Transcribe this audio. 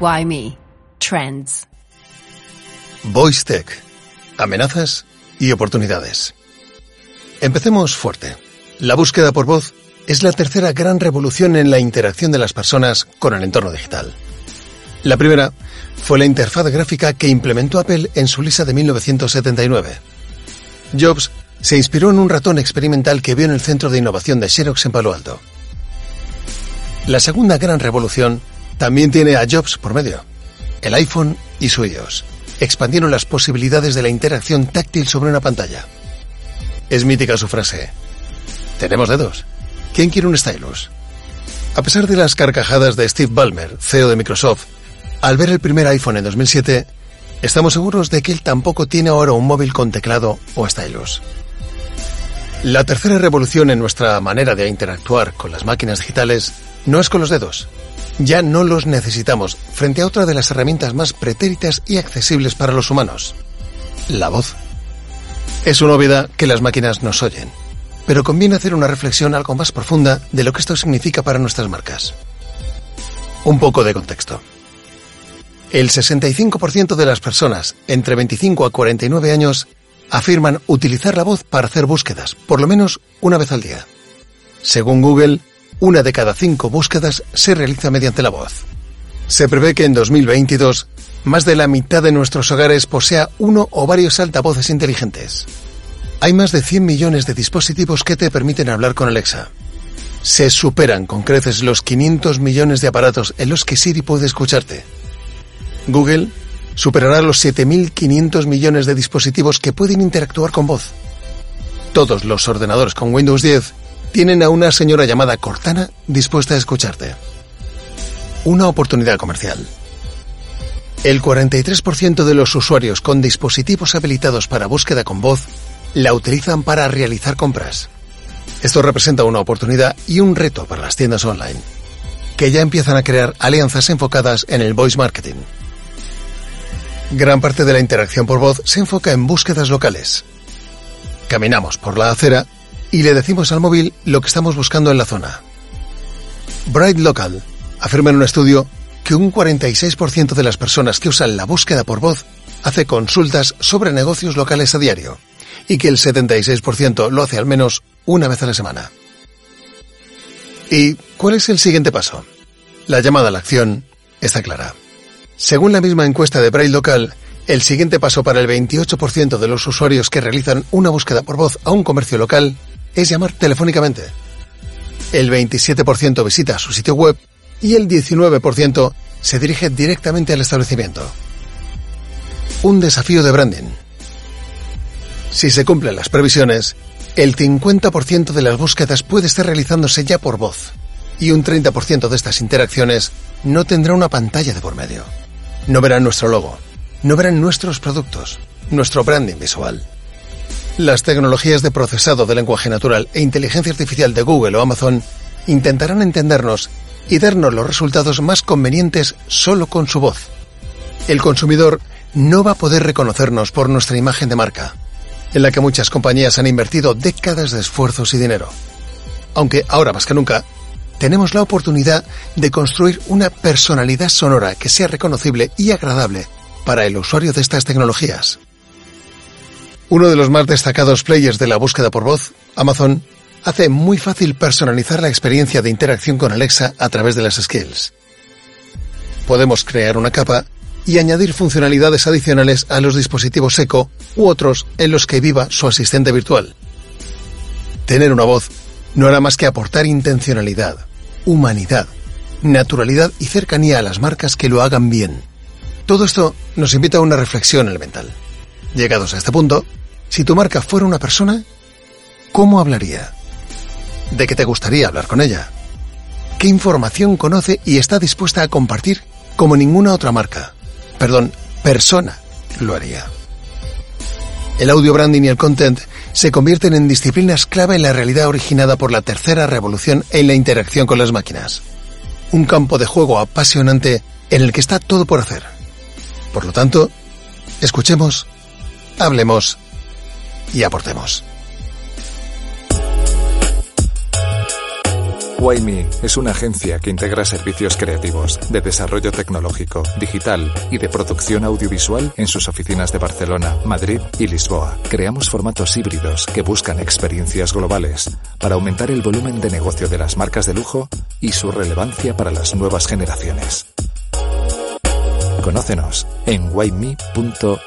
Why me? Trends. Voice Tech. Amenazas y oportunidades. Empecemos fuerte. La búsqueda por voz es la tercera gran revolución en la interacción de las personas con el entorno digital. La primera fue la interfaz gráfica que implementó Apple en su lista de 1979. Jobs se inspiró en un ratón experimental que vio en el centro de innovación de Xerox en Palo Alto. La segunda gran revolución también tiene a Jobs por medio. El iPhone y su iOS expandieron las posibilidades de la interacción táctil sobre una pantalla. Es mítica su frase. Tenemos dedos. ¿Quién quiere un stylus? A pesar de las carcajadas de Steve Ballmer, CEO de Microsoft, al ver el primer iPhone en 2007, estamos seguros de que él tampoco tiene ahora un móvil con teclado o stylus. La tercera revolución en nuestra manera de interactuar con las máquinas digitales no es con los dedos, ya no los necesitamos frente a otra de las herramientas más pretéritas y accesibles para los humanos, la voz. Es una obviedad que las máquinas nos oyen, pero conviene hacer una reflexión algo más profunda de lo que esto significa para nuestras marcas. Un poco de contexto. El 65% de las personas entre 25 a 49 años afirman utilizar la voz para hacer búsquedas, por lo menos una vez al día. Según Google, una de cada cinco búsquedas se realiza mediante la voz. Se prevé que en 2022 más de la mitad de nuestros hogares posea uno o varios altavoces inteligentes. Hay más de 100 millones de dispositivos que te permiten hablar con Alexa. Se superan con creces los 500 millones de aparatos en los que Siri puede escucharte. Google superará los 7.500 millones de dispositivos que pueden interactuar con voz. Todos los ordenadores con Windows 10 tienen a una señora llamada Cortana dispuesta a escucharte. Una oportunidad comercial. El 43% de los usuarios con dispositivos habilitados para búsqueda con voz la utilizan para realizar compras. Esto representa una oportunidad y un reto para las tiendas online, que ya empiezan a crear alianzas enfocadas en el voice marketing. Gran parte de la interacción por voz se enfoca en búsquedas locales. Caminamos por la acera y le decimos al móvil lo que estamos buscando en la zona. Bright Local afirma en un estudio que un 46% de las personas que usan la búsqueda por voz hace consultas sobre negocios locales a diario y que el 76% lo hace al menos una vez a la semana. ¿Y cuál es el siguiente paso? La llamada a la acción está clara. Según la misma encuesta de Bright Local, el siguiente paso para el 28% de los usuarios que realizan una búsqueda por voz a un comercio local es llamar telefónicamente. El 27% visita su sitio web y el 19% se dirige directamente al establecimiento. Un desafío de branding. Si se cumplen las previsiones, el 50% de las búsquedas puede estar realizándose ya por voz y un 30% de estas interacciones no tendrá una pantalla de por medio. No verán nuestro logo, no verán nuestros productos, nuestro branding visual. Las tecnologías de procesado de lenguaje natural e inteligencia artificial de Google o Amazon intentarán entendernos y darnos los resultados más convenientes solo con su voz. El consumidor no va a poder reconocernos por nuestra imagen de marca, en la que muchas compañías han invertido décadas de esfuerzos y dinero. Aunque ahora más que nunca, tenemos la oportunidad de construir una personalidad sonora que sea reconocible y agradable para el usuario de estas tecnologías. Uno de los más destacados players de la búsqueda por voz, Amazon, hace muy fácil personalizar la experiencia de interacción con Alexa a través de las skills. Podemos crear una capa y añadir funcionalidades adicionales a los dispositivos Echo u otros en los que viva su asistente virtual. Tener una voz no hará más que aportar intencionalidad, humanidad, naturalidad y cercanía a las marcas que lo hagan bien. Todo esto nos invita a una reflexión elemental. Llegados a este punto, si tu marca fuera una persona, ¿cómo hablaría? ¿De qué te gustaría hablar con ella? qué información conoce y está dispuesta a compartir como ninguna otra marca, perdón, persona lo haría. El audio branding y el content se convierten en disciplinas clave en la realidad originada por la tercera revolución en la interacción con las máquinas. Un campo de juego apasionante en el que está todo por hacer. Por lo tanto, escuchemos, hablemos y aportemos. WhyMe es una agencia que integra servicios creativos, de desarrollo tecnológico, digital y de producción audiovisual en sus oficinas de Barcelona, Madrid y Lisboa. Creamos formatos híbridos que buscan experiencias globales para aumentar el volumen de negocio de las marcas de lujo y su relevancia para las nuevas generaciones. Conócenos en whyme.eu.